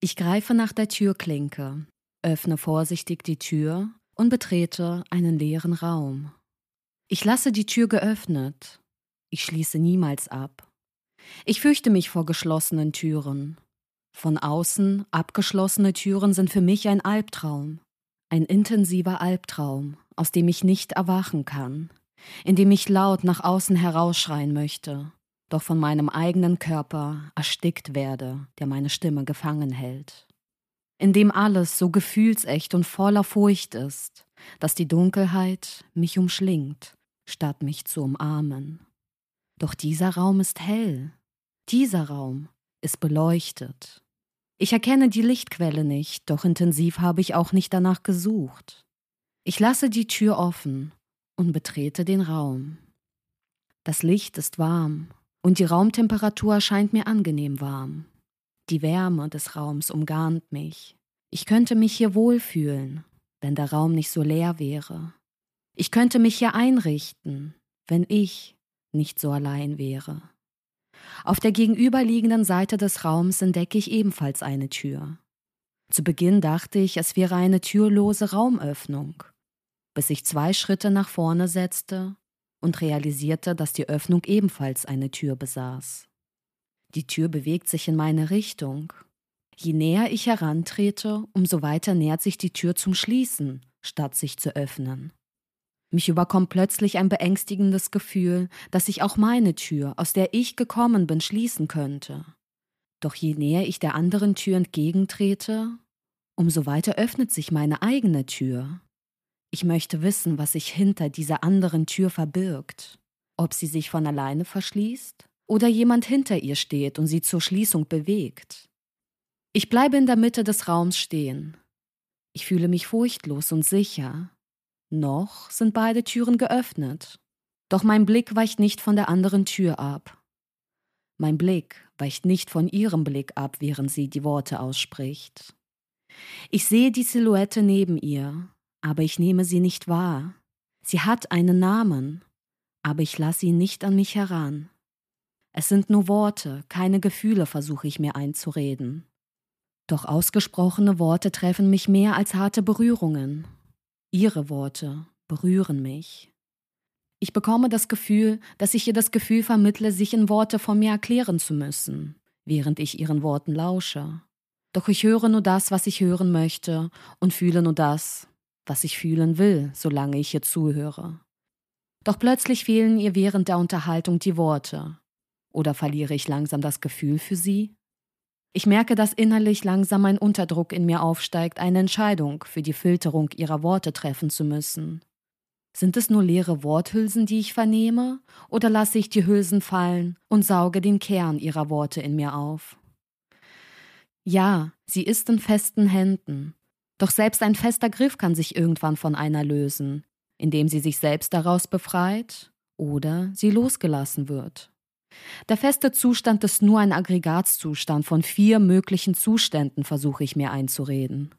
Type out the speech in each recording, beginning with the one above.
Ich greife nach der Türklinke, öffne vorsichtig die Tür und betrete einen leeren Raum. Ich lasse die Tür geöffnet. Ich schließe niemals ab. Ich fürchte mich vor geschlossenen Türen. Von außen abgeschlossene Türen sind für mich ein Albtraum. Ein intensiver Albtraum, aus dem ich nicht erwachen kann, in dem ich laut nach außen herausschreien möchte, doch von meinem eigenen Körper erstickt werde, der meine Stimme gefangen hält. In dem alles so gefühlsecht und voller Furcht ist, dass die Dunkelheit mich umschlingt, statt mich zu umarmen. Doch dieser Raum ist hell, dieser Raum ist beleuchtet. Ich erkenne die Lichtquelle nicht, doch intensiv habe ich auch nicht danach gesucht. Ich lasse die Tür offen und betrete den Raum. Das Licht ist warm und die Raumtemperatur erscheint mir angenehm warm. Die Wärme des Raums umgarnt mich. Ich könnte mich hier wohlfühlen, wenn der Raum nicht so leer wäre. Ich könnte mich hier einrichten, wenn ich nicht so allein wäre. Auf der gegenüberliegenden Seite des Raums entdecke ich ebenfalls eine Tür. Zu Beginn dachte ich, es wäre eine türlose Raumöffnung, bis ich zwei Schritte nach vorne setzte und realisierte, dass die Öffnung ebenfalls eine Tür besaß. Die Tür bewegt sich in meine Richtung. Je näher ich herantrete, umso weiter nähert sich die Tür zum Schließen, statt sich zu öffnen. Mich überkommt plötzlich ein beängstigendes Gefühl, dass ich auch meine Tür, aus der ich gekommen bin, schließen könnte. Doch je näher ich der anderen Tür entgegentrete, umso weiter öffnet sich meine eigene Tür. Ich möchte wissen, was sich hinter dieser anderen Tür verbirgt. Ob sie sich von alleine verschließt oder jemand hinter ihr steht und sie zur Schließung bewegt. Ich bleibe in der Mitte des Raums stehen. Ich fühle mich furchtlos und sicher, noch sind beide Türen geöffnet. Doch mein Blick weicht nicht von der anderen Tür ab. Mein Blick weicht nicht von ihrem Blick ab, während sie die Worte ausspricht. Ich sehe die Silhouette neben ihr, aber ich nehme sie nicht wahr. Sie hat einen Namen, aber ich lasse ihn nicht an mich heran. Es sind nur Worte, keine Gefühle versuche ich mir einzureden. Doch ausgesprochene Worte treffen mich mehr als harte Berührungen. Ihre Worte berühren mich. Ich bekomme das Gefühl, dass ich ihr das Gefühl vermittle, sich in Worte von mir erklären zu müssen, während ich ihren Worten lausche. Doch ich höre nur das, was ich hören möchte, und fühle nur das, was ich fühlen will, solange ich ihr zuhöre. Doch plötzlich fehlen ihr während der Unterhaltung die Worte. Oder verliere ich langsam das Gefühl für sie? Ich merke, dass innerlich langsam ein Unterdruck in mir aufsteigt, eine Entscheidung für die Filterung ihrer Worte treffen zu müssen. Sind es nur leere Worthülsen, die ich vernehme, oder lasse ich die Hülsen fallen und sauge den Kern ihrer Worte in mir auf? Ja, sie ist in festen Händen, doch selbst ein fester Griff kann sich irgendwann von einer lösen, indem sie sich selbst daraus befreit oder sie losgelassen wird. Der feste Zustand ist nur ein Aggregatzustand von vier möglichen Zuständen, versuche ich mir einzureden.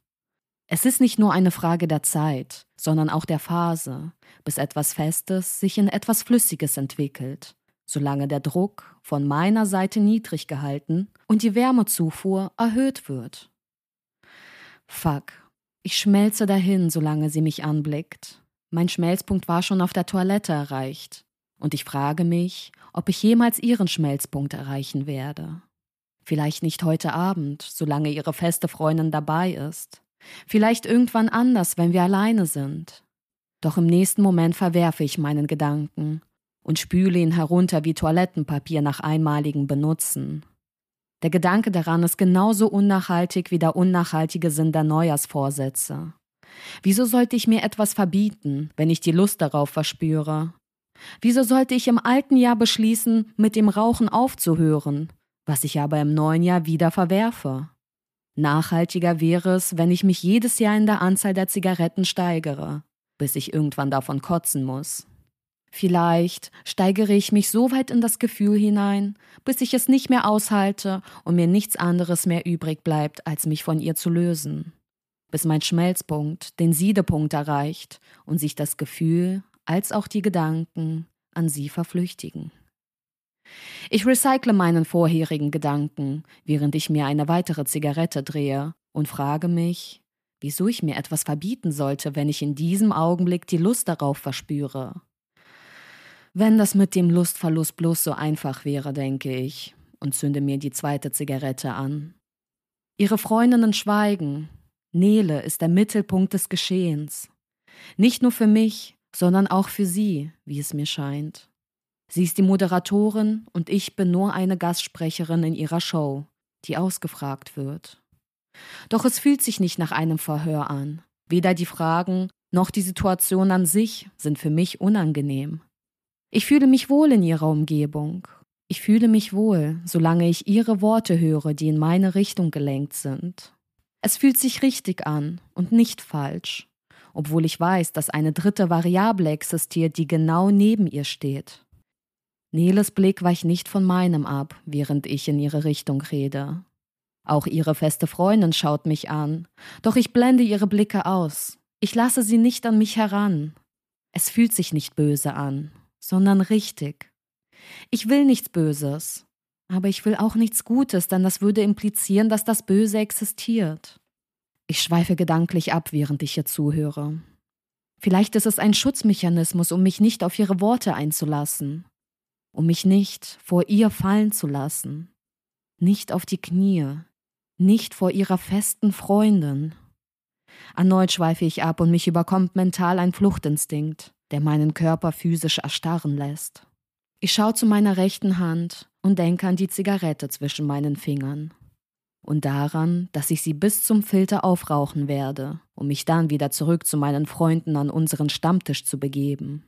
Es ist nicht nur eine Frage der Zeit, sondern auch der Phase, bis etwas Festes sich in etwas Flüssiges entwickelt, solange der Druck von meiner Seite niedrig gehalten und die Wärmezufuhr erhöht wird. Fuck, ich schmelze dahin, solange sie mich anblickt. Mein Schmelzpunkt war schon auf der Toilette erreicht, und ich frage mich, ob ich jemals ihren Schmelzpunkt erreichen werde. Vielleicht nicht heute Abend, solange ihre feste Freundin dabei ist. Vielleicht irgendwann anders, wenn wir alleine sind. Doch im nächsten Moment verwerfe ich meinen Gedanken und spüle ihn herunter wie Toilettenpapier nach einmaligem Benutzen. Der Gedanke daran ist genauso unnachhaltig wie der unnachhaltige Sinn der Neujahrsvorsätze. Wieso sollte ich mir etwas verbieten, wenn ich die Lust darauf verspüre? Wieso sollte ich im alten Jahr beschließen, mit dem Rauchen aufzuhören, was ich aber im neuen Jahr wieder verwerfe? Nachhaltiger wäre es, wenn ich mich jedes Jahr in der Anzahl der Zigaretten steigere, bis ich irgendwann davon kotzen muss. Vielleicht steigere ich mich so weit in das Gefühl hinein, bis ich es nicht mehr aushalte und mir nichts anderes mehr übrig bleibt, als mich von ihr zu lösen. Bis mein Schmelzpunkt den Siedepunkt erreicht und sich das Gefühl als auch die Gedanken an sie verflüchtigen. Ich recycle meinen vorherigen Gedanken, während ich mir eine weitere Zigarette drehe und frage mich, wieso ich mir etwas verbieten sollte, wenn ich in diesem Augenblick die Lust darauf verspüre. Wenn das mit dem Lustverlust bloß so einfach wäre, denke ich, und zünde mir die zweite Zigarette an. Ihre Freundinnen schweigen. Nele ist der Mittelpunkt des Geschehens. Nicht nur für mich, sondern auch für sie, wie es mir scheint. Sie ist die Moderatorin und ich bin nur eine Gastsprecherin in ihrer Show, die ausgefragt wird. Doch es fühlt sich nicht nach einem Verhör an. Weder die Fragen noch die Situation an sich sind für mich unangenehm. Ich fühle mich wohl in ihrer Umgebung. Ich fühle mich wohl, solange ich ihre Worte höre, die in meine Richtung gelenkt sind. Es fühlt sich richtig an und nicht falsch, obwohl ich weiß, dass eine dritte Variable existiert, die genau neben ihr steht. Neles Blick weicht nicht von meinem ab, während ich in ihre Richtung rede. Auch ihre feste Freundin schaut mich an, doch ich blende ihre Blicke aus. Ich lasse sie nicht an mich heran. Es fühlt sich nicht böse an, sondern richtig. Ich will nichts Böses, aber ich will auch nichts Gutes, denn das würde implizieren, dass das Böse existiert. Ich schweife gedanklich ab, während ich ihr zuhöre. Vielleicht ist es ein Schutzmechanismus, um mich nicht auf ihre Worte einzulassen um mich nicht vor ihr fallen zu lassen, nicht auf die Knie, nicht vor ihrer festen Freundin. Erneut schweife ich ab und mich überkommt mental ein Fluchtinstinkt, der meinen Körper physisch erstarren lässt. Ich schaue zu meiner rechten Hand und denke an die Zigarette zwischen meinen Fingern und daran, dass ich sie bis zum Filter aufrauchen werde, um mich dann wieder zurück zu meinen Freunden an unseren Stammtisch zu begeben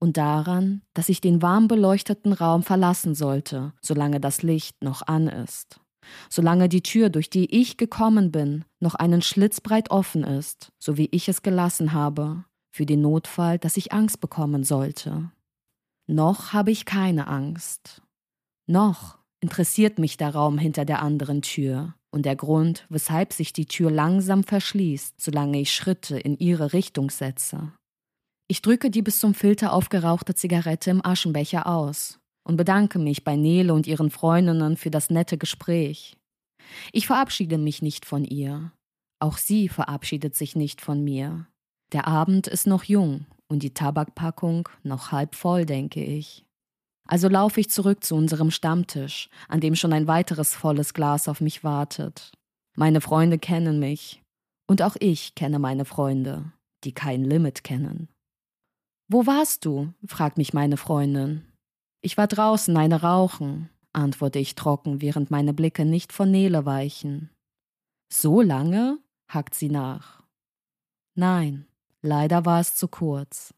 und daran, dass ich den warm beleuchteten Raum verlassen sollte, solange das Licht noch an ist, solange die Tür, durch die ich gekommen bin, noch einen Schlitz breit offen ist, so wie ich es gelassen habe, für den Notfall, dass ich Angst bekommen sollte. Noch habe ich keine Angst. Noch interessiert mich der Raum hinter der anderen Tür und der Grund, weshalb sich die Tür langsam verschließt, solange ich Schritte in ihre Richtung setze. Ich drücke die bis zum Filter aufgerauchte Zigarette im Aschenbecher aus und bedanke mich bei Nele und ihren Freundinnen für das nette Gespräch. Ich verabschiede mich nicht von ihr. Auch sie verabschiedet sich nicht von mir. Der Abend ist noch jung und die Tabakpackung noch halb voll, denke ich. Also laufe ich zurück zu unserem Stammtisch, an dem schon ein weiteres volles Glas auf mich wartet. Meine Freunde kennen mich. Und auch ich kenne meine Freunde, die kein Limit kennen. Wo warst du? fragt mich meine Freundin. Ich war draußen eine rauchen, antworte ich trocken, während meine Blicke nicht von Nele weichen. So lange? hackt sie nach. Nein, leider war es zu kurz.